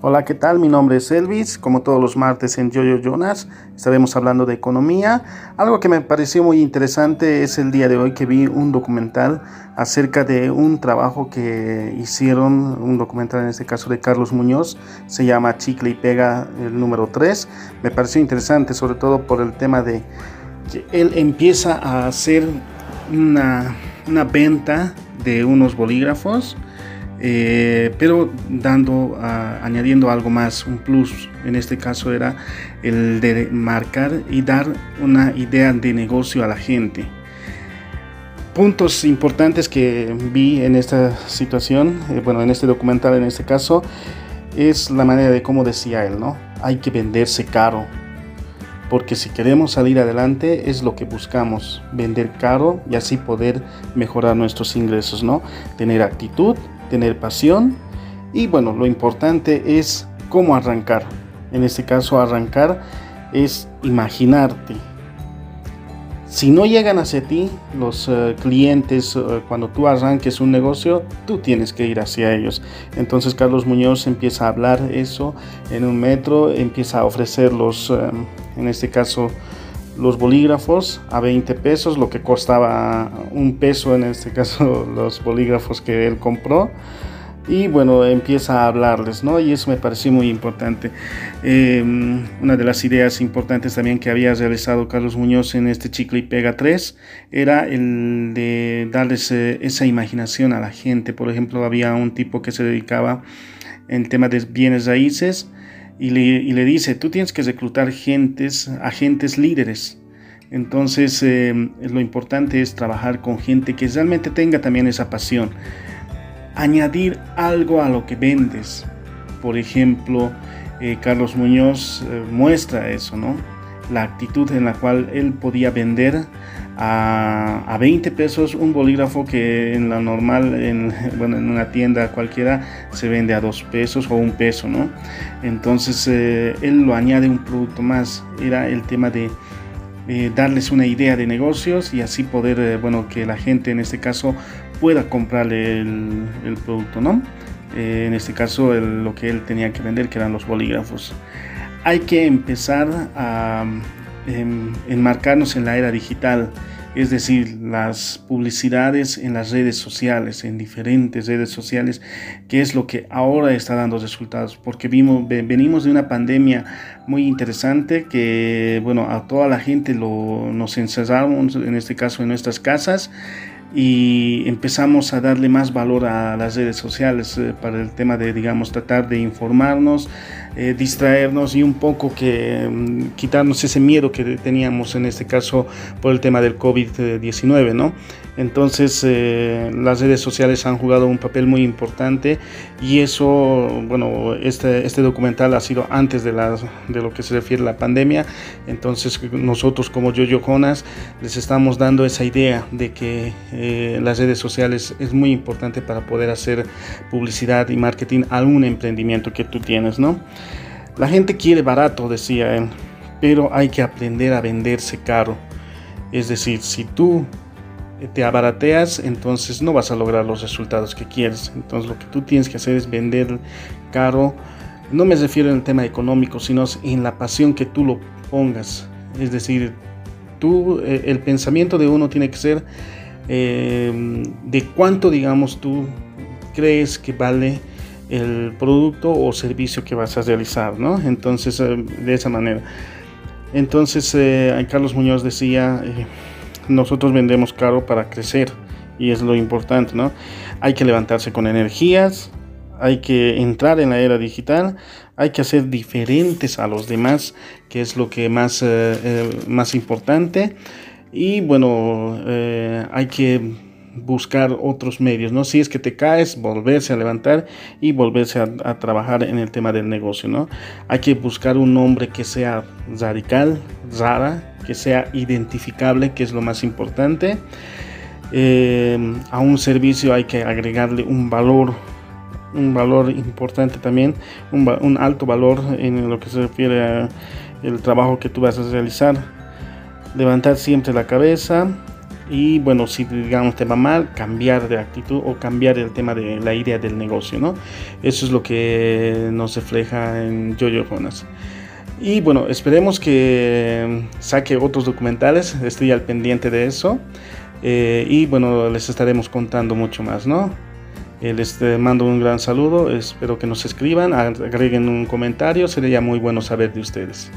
Hola, ¿qué tal? Mi nombre es Elvis. Como todos los martes en Yoyo Jonas, estaremos hablando de economía. Algo que me pareció muy interesante es el día de hoy que vi un documental acerca de un trabajo que hicieron, un documental en este caso de Carlos Muñoz, se llama Chicle y Pega el número 3. Me pareció interesante, sobre todo por el tema de que él empieza a hacer una, una venta de unos bolígrafos eh, pero dando, añadiendo algo más, un plus, en este caso era el de marcar y dar una idea de negocio a la gente. Puntos importantes que vi en esta situación, eh, bueno, en este documental en este caso, es la manera de cómo decía él, ¿no? Hay que venderse caro, porque si queremos salir adelante es lo que buscamos, vender caro y así poder mejorar nuestros ingresos, ¿no? Tener actitud tener pasión y bueno, lo importante es cómo arrancar. En este caso, arrancar es imaginarte. Si no llegan hacia ti los eh, clientes eh, cuando tú arranques un negocio, tú tienes que ir hacia ellos. Entonces Carlos Muñoz empieza a hablar eso en un metro, empieza a ofrecer los, eh, en este caso, los bolígrafos a 20 pesos, lo que costaba un peso en este caso los bolígrafos que él compró. Y bueno, empieza a hablarles, ¿no? Y eso me pareció muy importante. Em, una de las ideas importantes también que había realizado Carlos Muñoz en este Chicle y Pega 3 era el de darles eh, esa imaginación a la gente. Por ejemplo, había un tipo que se dedicaba en tema de bienes raíces y le, dice, tú tienes que reclutar gentes, agentes líderes. Entonces eh, lo importante es trabajar con gente que realmente tenga también esa pasión. Añadir algo a lo que vendes. Por ejemplo, eh, Carlos Muñoz eh, muestra eso, ¿no? La actitud en la cual él podía vender a, a 20 pesos un bolígrafo que en la normal, en, bueno, en una tienda cualquiera se vende a 2 pesos o un peso, ¿no? Entonces eh, él lo añade un producto más, era el tema de eh, darles una idea de negocios y así poder, eh, bueno, que la gente en este caso pueda comprarle el, el producto, ¿no? en este caso lo que él tenía que vender, que eran los bolígrafos. Hay que empezar a enmarcarnos en la era digital, es decir, las publicidades en las redes sociales, en diferentes redes sociales, que es lo que ahora está dando resultados, porque vimos, venimos de una pandemia muy interesante que, bueno, a toda la gente lo, nos encerramos, en este caso en nuestras casas, y empezamos a darle más valor a las redes sociales eh, para el tema de, digamos, tratar de informarnos, eh, distraernos y un poco que mm, quitarnos ese miedo que teníamos en este caso por el tema del COVID-19, ¿no? Entonces eh, las redes sociales han jugado un papel muy importante y eso, bueno, este, este documental ha sido antes de, la, de lo que se refiere a la pandemia, entonces nosotros como Yoyo Jonas les estamos dando esa idea de que eh, las redes sociales es muy importante para poder hacer publicidad y marketing a un emprendimiento que tú tienes, ¿no? La gente quiere barato, decía él, pero hay que aprender a venderse caro. Es decir, si tú te abarateas, entonces no vas a lograr los resultados que quieres. Entonces lo que tú tienes que hacer es vender caro. No me refiero en el tema económico, sino en la pasión que tú lo pongas. Es decir, tú, eh, el pensamiento de uno tiene que ser eh, de cuánto, digamos, tú crees que vale el producto o servicio que vas a realizar, ¿no? Entonces, eh, de esa manera. Entonces, Carlos Muñoz decía, nosotros vendemos caro para crecer y es lo importante, ¿no? Hay que levantarse con energías, hay que entrar en la era digital, hay que hacer diferentes a los demás, que es lo que más, eh, eh, más importante. Y bueno, eh, hay que buscar otros medios, ¿no? Si es que te caes, volverse a levantar y volverse a, trabajar en el tema del negocio, ¿no? Hay que buscar un nombre que sea radical, rara, que sea identificable, que es lo más importante. Eh, a un servicio hay que agregarle un valor, un valor importante también, un, un alto valor en lo que se refiere al trabajo que tú vas a realizar. Levantar siempre la cabeza, y bueno, si digamos te va mal, cambiar de actitud o cambiar el tema de la idea del negocio, ¿no? Eso es lo que nos refleja en Jojo Jonas. Y bueno, esperemos que saque otros documentales, estoy al pendiente de eso. Eh, y bueno, les estaremos contando mucho más, ¿no? Eh, les mando un gran saludo, espero que nos escriban, agreguen un comentario, sería muy bueno saber de ustedes.